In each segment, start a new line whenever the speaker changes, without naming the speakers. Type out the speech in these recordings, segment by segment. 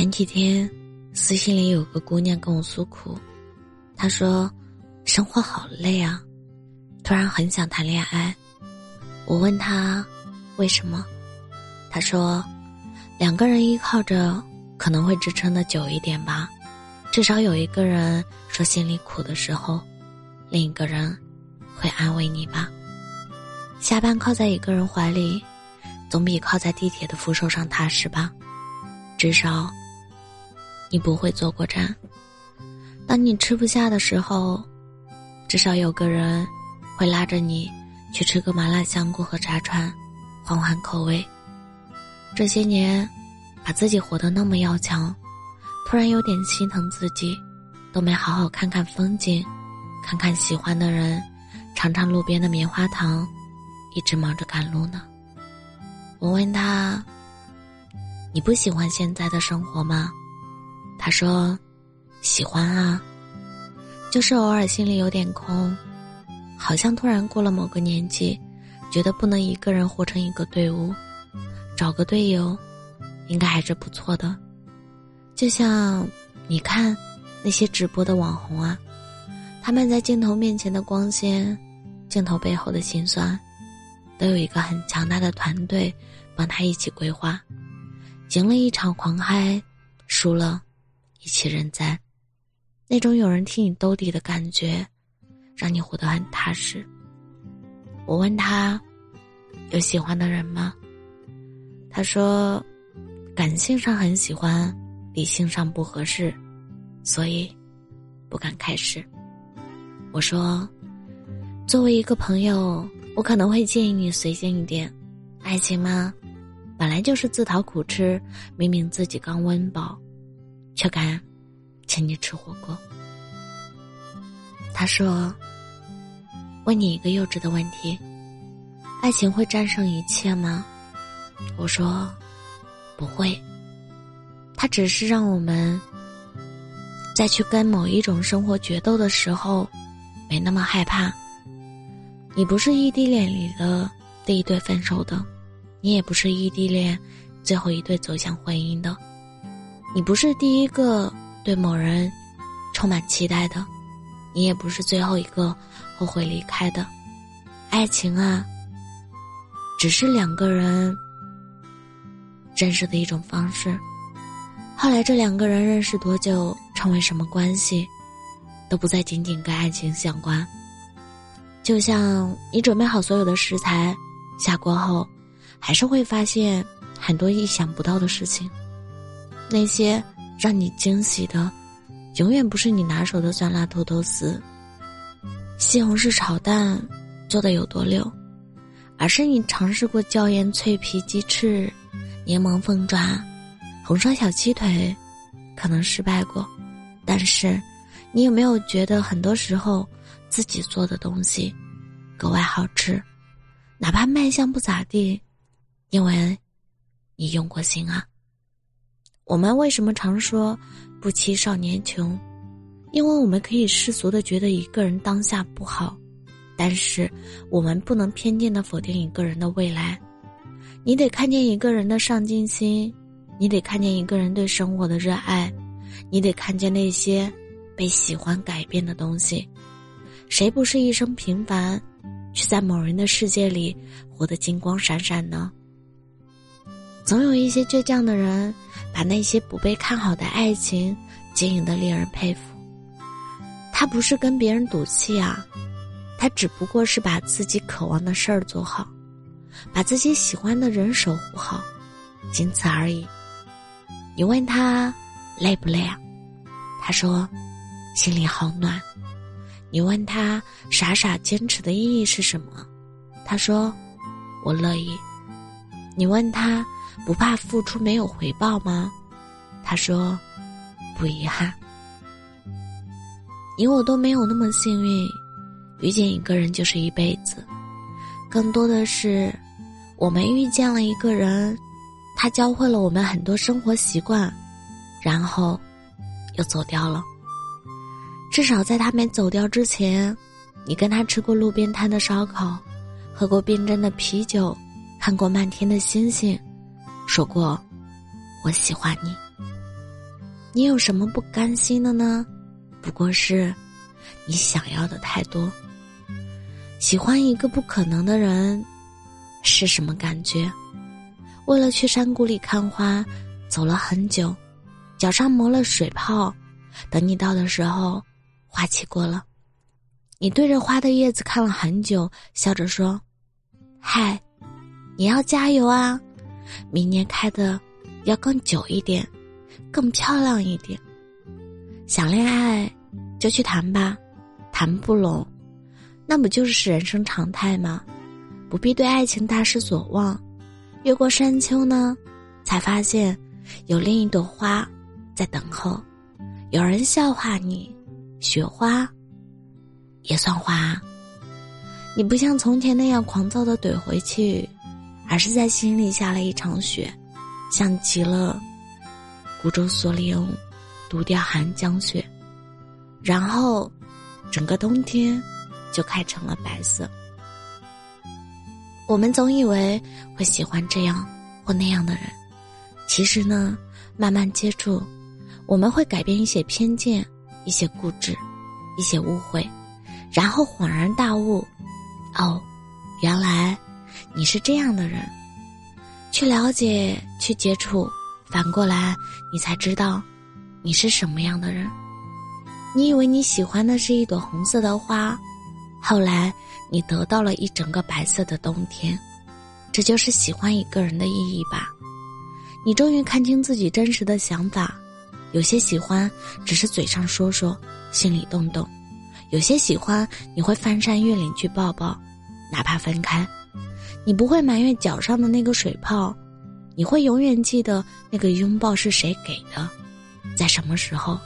前几天，私信里有个姑娘跟我诉苦，她说：“生活好累啊，突然很想谈恋爱。”我问她为什么，她说：“两个人依靠着，可能会支撑的久一点吧，至少有一个人说心里苦的时候，另一个人会安慰你吧。下班靠在一个人怀里，总比靠在地铁的扶手上踏实吧。”至少，你不会坐过站。当你吃不下的时候，至少有个人会拉着你去吃个麻辣香锅和炸串，换换口味。这些年，把自己活得那么要强，突然有点心疼自己，都没好好看看风景，看看喜欢的人，尝尝路边的棉花糖，一直忙着赶路呢。我问他。你不喜欢现在的生活吗？他说：“喜欢啊，就是偶尔心里有点空，好像突然过了某个年纪，觉得不能一个人活成一个队伍，找个队友，应该还是不错的。就像你看那些直播的网红啊，他们在镜头面前的光鲜，镜头背后的辛酸，都有一个很强大的团队帮他一起规划。”赢了一场狂嗨，输了，一起认栽，那种有人替你兜底的感觉，让你活得很踏实。我问他，有喜欢的人吗？他说，感性上很喜欢，理性上不合适，所以不敢开始。我说，作为一个朋友，我可能会建议你随性一点，爱情吗？本来就是自讨苦吃，明明自己刚温饱，却敢请你吃火锅。他说：“问你一个幼稚的问题，爱情会战胜一切吗？”我说：“不会，它只是让我们在去跟某一种生活决斗的时候，没那么害怕。你不是异地恋里的第一对分手的。”你也不是异地恋最后一对走向婚姻的，你不是第一个对某人充满期待的，你也不是最后一个后悔离开的。爱情啊，只是两个人认识的一种方式。后来这两个人认识多久，成为什么关系，都不再仅仅跟爱情相关。就像你准备好所有的食材，下锅后。还是会发现很多意想不到的事情，那些让你惊喜的，永远不是你拿手的酸辣土豆丝、西红柿炒蛋做的有多溜，而是你尝试过椒盐脆皮鸡翅、柠檬凤爪、红烧小鸡腿，可能失败过，但是你有没有觉得很多时候自己做的东西格外好吃，哪怕卖相不咋地？因为，你用过心啊。我们为什么常说不欺少年穷？因为我们可以世俗的觉得一个人当下不好，但是我们不能偏见的否定一个人的未来。你得看见一个人的上进心，你得看见一个人对生活的热爱，你得看见那些被喜欢改变的东西。谁不是一生平凡，却在某人的世界里活得金光闪闪呢？总有一些倔强的人，把那些不被看好的爱情经营的令人佩服。他不是跟别人赌气啊，他只不过是把自己渴望的事儿做好，把自己喜欢的人守护好，仅此而已。你问他累不累啊？他说心里好暖。你问他傻傻坚持的意义是什么？他说我乐意。你问他。不怕付出没有回报吗？他说：“不遗憾。你我都没有那么幸运，遇见一个人就是一辈子。更多的是，我们遇见了一个人，他教会了我们很多生活习惯，然后又走掉了。至少在他没走掉之前，你跟他吃过路边摊的烧烤，喝过冰镇的啤酒，看过漫天的星星。”说过，我喜欢你。你有什么不甘心的呢？不过是，你想要的太多。喜欢一个不可能的人，是什么感觉？为了去山谷里看花，走了很久，脚上磨了水泡。等你到的时候，花期过了。你对着花的叶子看了很久，笑着说：“嗨，你要加油啊！明年开的要更久一点，更漂亮一点。想恋爱就去谈吧，谈不拢，那不就是人生常态吗？不必对爱情大失所望。越过山丘呢，才发现有另一朵花在等候。有人笑话你，雪花。”也算花。你不像从前那样狂躁的怼回去，而是在心里下了一场雪，像极了古舟蓑笠翁独钓寒江雪，然后整个冬天就开成了白色。我们总以为会喜欢这样或那样的人，其实呢，慢慢接触，我们会改变一些偏见、一些固执、一些误会。然后恍然大悟，哦，原来你是这样的人。去了解，去接触，反过来你才知道你是什么样的人。你以为你喜欢的是一朵红色的花，后来你得到了一整个白色的冬天。这就是喜欢一个人的意义吧？你终于看清自己真实的想法。有些喜欢只是嘴上说说，心里动动。有些喜欢你会翻山越岭去抱抱，哪怕分开，你不会埋怨脚上的那个水泡，你会永远记得那个拥抱是谁给的，在什么时候。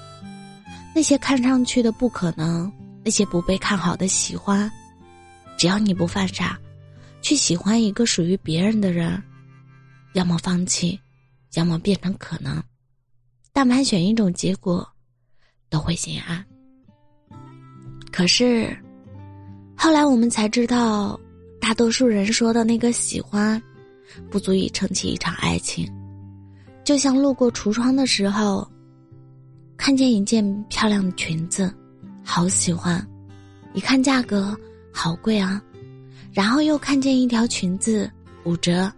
那些看上去的不可能，那些不被看好的喜欢，只要你不犯傻，去喜欢一个属于别人的人，要么放弃，要么变成可能，但凡选一种结果，都会心安。可是，后来我们才知道，大多数人说的那个喜欢，不足以撑起一场爱情。就像路过橱窗的时候，看见一件漂亮的裙子，好喜欢，一看价格好贵啊，然后又看见一条裙子五折，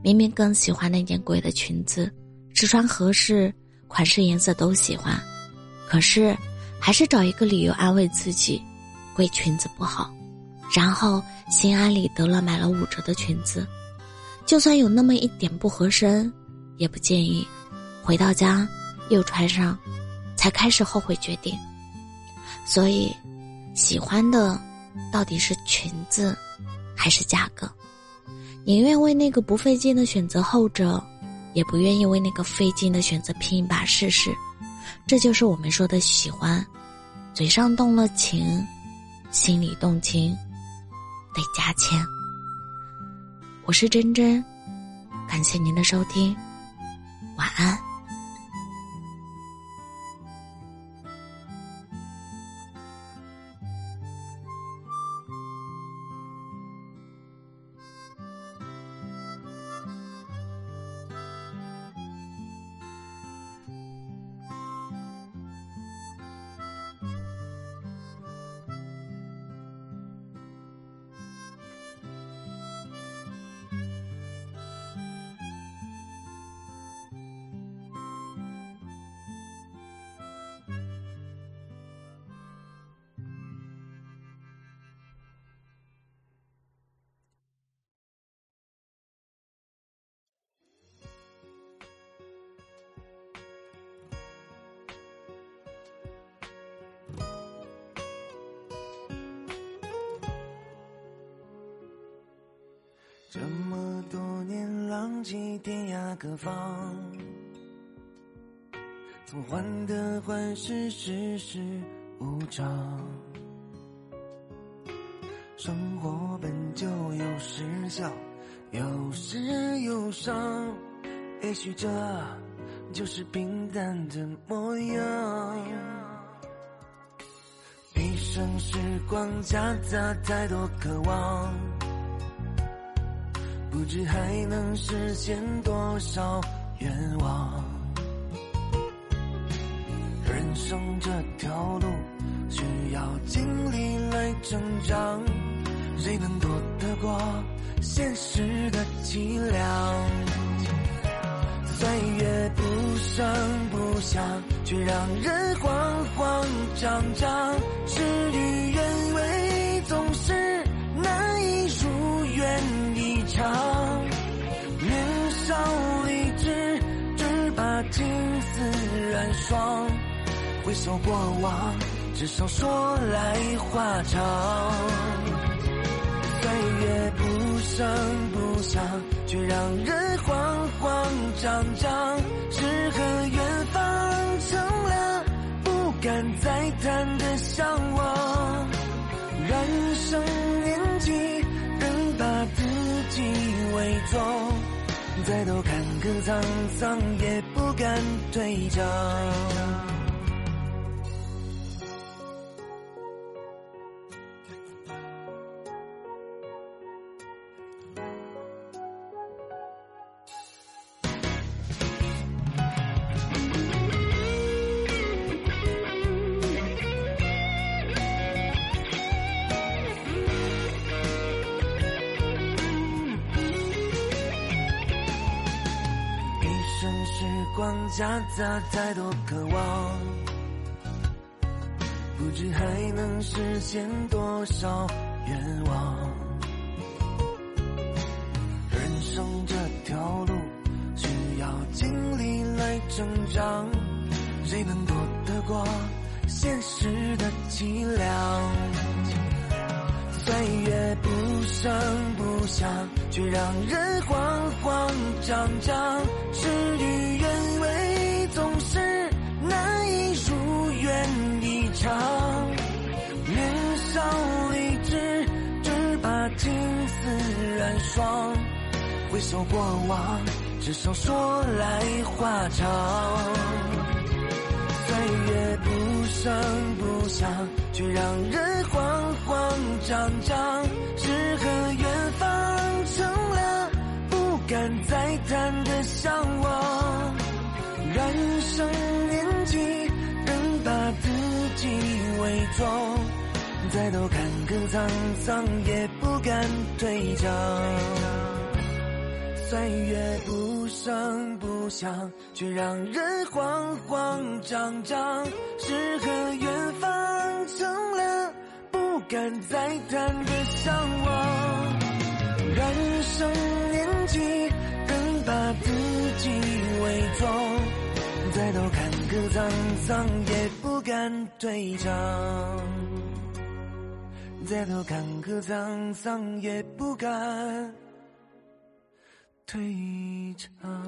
明明更喜欢那件贵的裙子，试穿合适，款式颜色都喜欢，可是。还是找一个理由安慰自己，贵裙子不好，然后心安理得了买了五折的裙子，就算有那么一点不合身，也不介意。回到家又穿上，才开始后悔决定。所以，喜欢的到底是裙子，还是价格？宁愿为那个不费劲的选择后者，也不愿意为那个费劲的选择拼一把试试。这就是我们说的喜欢，嘴上动了情，心里动情，得加钱。我是真真，感谢您的收听，晚安。
这么多年浪迹天涯各方，从患得患失，世事无常。生活本就有时笑，有时忧伤，也许这就是平淡的模样。一生时光夹杂太多渴望。不知还能实现多少愿望，人生这条路需要经历来成长，谁能躲得过现实的凄凉？岁月不声不响，却让人慌慌张张。是与霜。回首过往，至少说来话长。岁月不声不响，却让人慌慌张张。诗和远方成了不敢再谈的向往。人生年纪，人把自己伪装，再多坎坷沧桑，也敢对照。时光夹杂太多渴望，不知还能实现多少愿望。人生这条路需要经历来成长，谁能躲得过现实的凄凉？岁月不声不响，却让人慌慌张张。霜。回首过往，至少说来话长。岁月不声不响，却让人慌慌张张。诗和远方成了不敢再谈的向往。人生年纪，人把自己伪装，再多坎坷沧桑，也不敢退场。岁月不声不响，却让人慌慌张张。诗和远方成了不敢再谈的向往。人生年纪，更把自己伪装，再多坎坷沧桑，也不敢退场。再多坎坷沧桑，也不敢。退场。